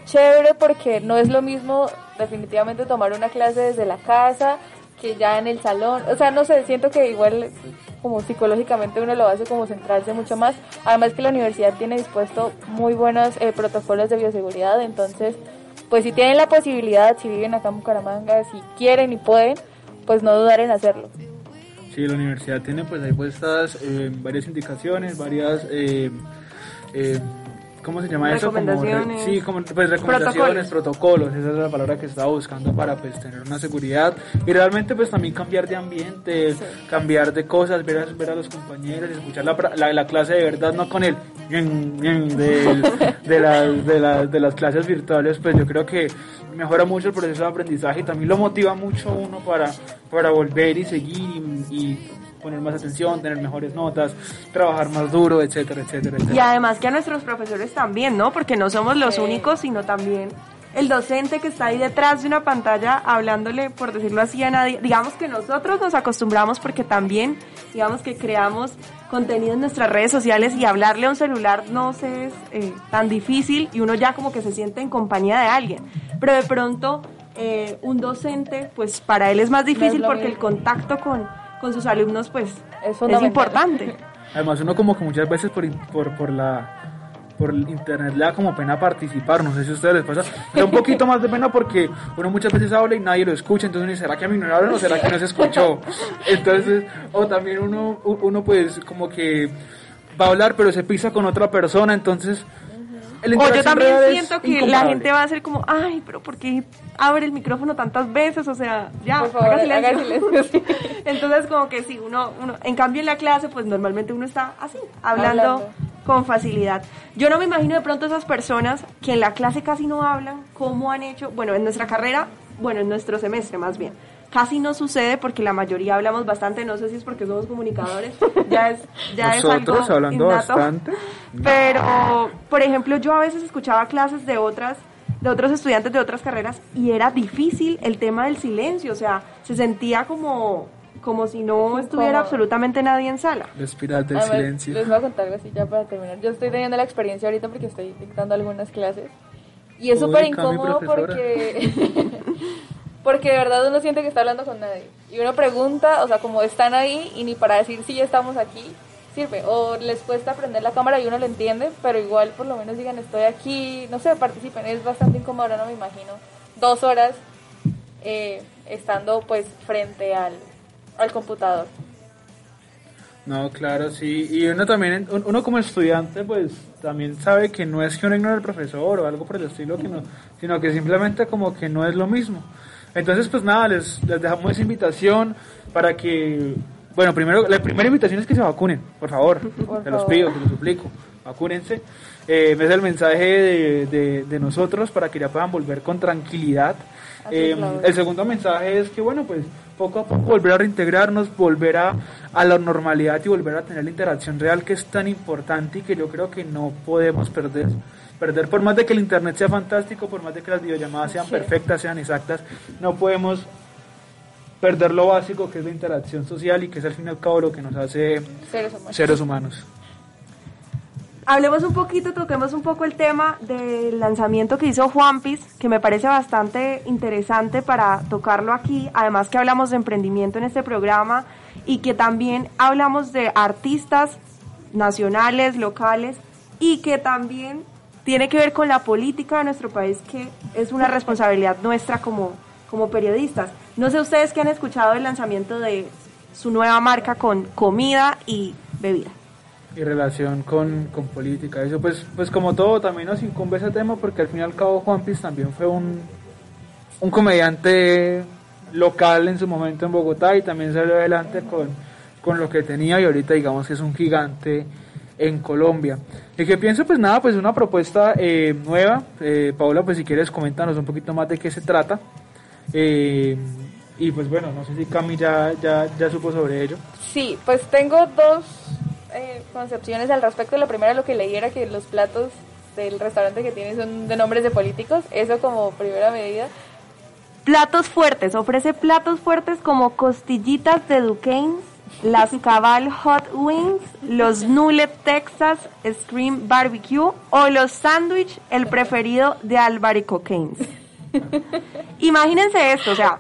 chévere porque no es lo mismo definitivamente tomar una clase desde la casa que ya en el salón, o sea, no sé, siento que igual como psicológicamente uno lo hace como centrarse mucho más. Además que la universidad tiene dispuesto muy buenos eh, protocolos de bioseguridad, entonces pues si tienen la posibilidad, si viven acá en Bucaramanga, si quieren y pueden, pues no dudar en hacerlo. Sí, la universidad tiene pues ahí puestas eh, varias indicaciones, varias eh, eh, ¿cómo se llama eso? Como re- sí, como pues recomendaciones, protocolos. esa es la palabra que estaba buscando para pues tener una seguridad y realmente pues también cambiar de ambiente, cambiar de cosas, ver a, ver a los compañeros, escuchar la, la, la clase de verdad, no con el del- de, las, de, las, de las clases virtuales, pues yo creo que mejora mucho el proceso de aprendizaje y también lo motiva mucho uno para, para volver y seguir y, y poner más atención, tener mejores notas, trabajar más duro, etcétera, etcétera, etcétera. Y además que a nuestros profesores también, ¿no? Porque no somos los únicos, sino también el docente que está ahí detrás de una pantalla hablándole, por decirlo así, a nadie. Digamos que nosotros nos acostumbramos porque también, digamos que creamos contenido en nuestras redes sociales y hablarle a un celular no se es eh, tan difícil y uno ya como que se siente en compañía de alguien. Pero de pronto eh, un docente, pues para él es más difícil porque el contacto con, con sus alumnos pues es, fundamental. importante. Además uno como que muchas veces por, por, por la por el internet le da como pena participar, no sé si a ustedes les pasa, da un poquito más de pena porque uno muchas veces habla y nadie lo escucha, entonces uno dice, ¿será que a mí no hablan o será que no se escuchó? Entonces, o también uno, uno pues como que va a hablar pero se pisa con otra persona, entonces... el O yo también siento que la gente va a ser como, ay, pero ¿por qué abre el micrófono tantas veces? O sea, ya, Por favor, haga silencio. haga silencio, sí. Entonces, como que sí, uno, uno, en cambio en la clase, pues normalmente uno está así, hablando, Hablando. con facilidad. Yo no me imagino de pronto esas personas que en la clase casi no hablan, cómo han hecho, bueno, en nuestra carrera, bueno, en nuestro semestre más bien. Casi no sucede porque la mayoría hablamos bastante, no sé si es porque somos comunicadores, ya es, ya es Nosotros algo hablando innato. bastante. Pero, por ejemplo, yo a veces escuchaba clases de otras de otros estudiantes de otras carreras y era difícil el tema del silencio, o sea, se sentía como como si no estuviera absolutamente nadie en sala. La espiral del Además, silencio. Les voy a contar algo así ya para terminar. Yo estoy teniendo la experiencia ahorita porque estoy dictando algunas clases. Y es súper incómodo porque... porque de verdad uno siente que está hablando con nadie. Y uno pregunta, o sea, como están ahí y ni para decir si ya estamos aquí sirve. O les cuesta prender la cámara y uno lo entiende, pero igual por lo menos digan estoy aquí, no sé, participen. Es bastante incómodo, no me imagino. Dos horas eh, estando pues frente al, al computador. No, claro, sí. Y uno también, un- uno como estudiante, pues también sabe que no es que uno ignore al profesor o algo por el estilo, que no, sino que simplemente como que no es lo mismo. Entonces, pues nada, les, les dejamos esa invitación para que, bueno, primero, la primera invitación es que se vacunen, por favor. Por se los pido, se los suplico. Vacúnense. Eh, es el mensaje de, de- de nosotros para que ya puedan volver con tranquilidad. Eh, Laura. el segundo mensaje es que, bueno, pues poco a poco volver a reintegrarnos, volver a, a la normalidad y volver a tener la interacción real que es tan importante y que yo creo que no podemos perder. Perder, por más de que el internet sea fantástico, por más de que las videollamadas sean perfectas, sean exactas, no podemos perder lo básico que es la interacción social y que es al fin y al cabo lo que nos hace Seres humanos. seres humanos. Hablemos un poquito, toquemos un poco el tema del lanzamiento que hizo Juanpis, que me parece bastante interesante para tocarlo aquí, además que hablamos de emprendimiento en este programa y que también hablamos de artistas nacionales, locales y que también tiene que ver con la política de nuestro país, que es una responsabilidad nuestra como, como periodistas. No sé ustedes que han escuchado el lanzamiento de su nueva marca con comida y bebida. y relación con, con política. Eso pues, pues como todo también nos incumbe ese tema porque al fin y al cabo Juan Piz también fue un, un comediante local en su momento en Bogotá y también salió adelante con, con lo que tenía y ahorita digamos que es un gigante en Colombia. Y que pienso pues nada, pues una propuesta eh, nueva. Eh, Paola pues si quieres coméntanos un poquito más de qué se trata. Eh, y pues bueno, no sé si Cami ya, ya, ya supo sobre ello. Sí, pues tengo dos eh, concepciones al respecto. La primera, lo que leí era que los platos del restaurante que tiene son de nombres de políticos. Eso como primera medida. Platos fuertes, ofrece platos fuertes como costillitas de Duquesne, las Cabal Hot Wings, los Nugget Texas Scream Barbecue o los sándwich, el preferido de Albaricoqueins. Imagínense esto, o sea,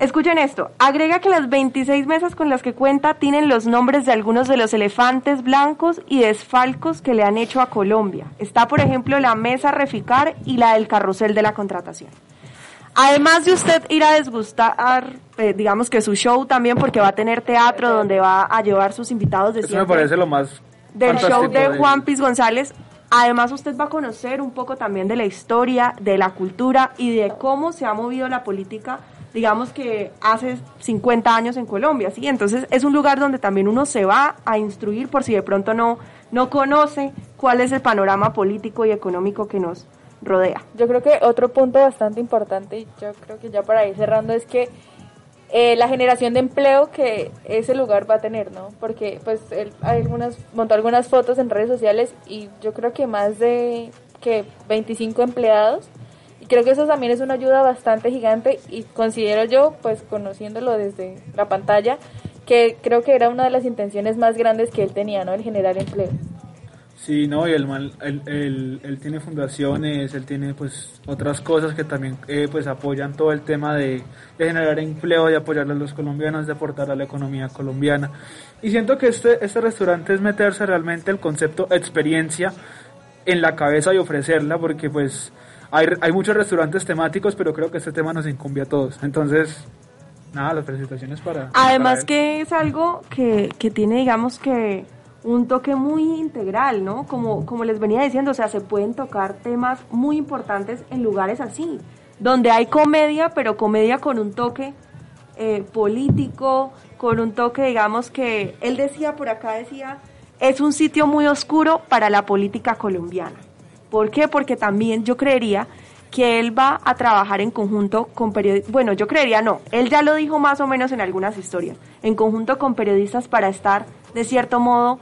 escuchen esto. Agrega que las 26 mesas con las que cuenta tienen los nombres de algunos de los elefantes blancos y desfalcos que le han hecho a Colombia. Está, por ejemplo, la mesa Reficar y la del carrusel de la contratación. Además de usted ir a desgustar, eh, digamos que su show también, porque va a tener teatro donde va a llevar sus invitados de Eso me parece lo más del show de Juan Piz González, Además, usted va a conocer un poco también de la historia, de la cultura y de cómo se ha movido la política, digamos que hace 50 años en Colombia, ¿sí? Entonces, es un lugar donde también uno se va a instruir por si de pronto no, no conoce cuál es el panorama político y económico que nos rodea. Yo creo que otro punto bastante importante, y yo creo que ya para ir cerrando, es que eh, la generación de empleo que ese lugar va a tener, ¿no? Porque pues él hay algunas, montó algunas fotos en redes sociales y yo creo que más de que 25 empleados y creo que eso también es una ayuda bastante gigante y considero yo, pues conociéndolo desde la pantalla, que creo que era una de las intenciones más grandes que él tenía, ¿no? El generar empleo. Sí, no, y el mal, él, él, él, tiene fundaciones, él tiene pues otras cosas que también eh, pues apoyan todo el tema de, de, generar empleo, de apoyar a los colombianos, de aportar a la economía colombiana. Y siento que este, este restaurante es meterse realmente el concepto experiencia en la cabeza y ofrecerla, porque pues hay, hay muchos restaurantes temáticos, pero creo que este tema nos incumbe a todos. Entonces, nada, las felicitaciones para... Además para que es algo que, que tiene, digamos que un toque muy integral, ¿no? Como, como les venía diciendo, o sea, se pueden tocar temas muy importantes en lugares así, donde hay comedia, pero comedia con un toque eh, político, con un toque, digamos que él decía por acá, decía, es un sitio muy oscuro para la política colombiana. ¿Por qué? Porque también yo creería que él va a trabajar en conjunto con periodistas, bueno, yo creería no, él ya lo dijo más o menos en algunas historias, en conjunto con periodistas para estar, de cierto modo,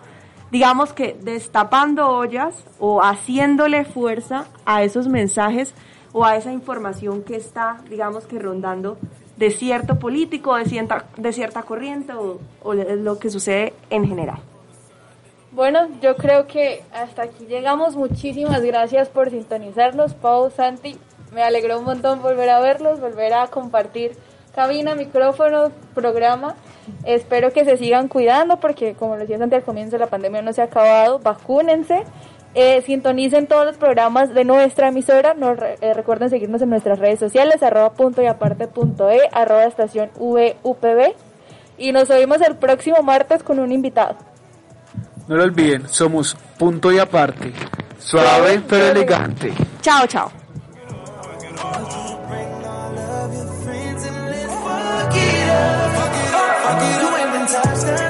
digamos que destapando ollas o haciéndole fuerza a esos mensajes o a esa información que está, digamos que rondando de cierto político, de cierta, de cierta corriente o, o lo que sucede en general. Bueno, yo creo que hasta aquí llegamos. Muchísimas gracias por sintonizarnos, Pau, Santi. Me alegró un montón volver a verlos, volver a compartir cabina, micrófono, programa. Espero que se sigan cuidando porque, como lo decía antes al comienzo, la pandemia no se ha acabado. Vacúnense. Eh, sintonicen todos los programas de nuestra emisora. Nos, eh, recuerden seguirnos en nuestras redes sociales, arroba punto y aparte punto e, arroba estación VUPB. Y nos oímos el próximo martes con un invitado. No lo olviden, somos punto y aparte. Suave pero elegante. Chao, chao. Rock it up. You ain't been touched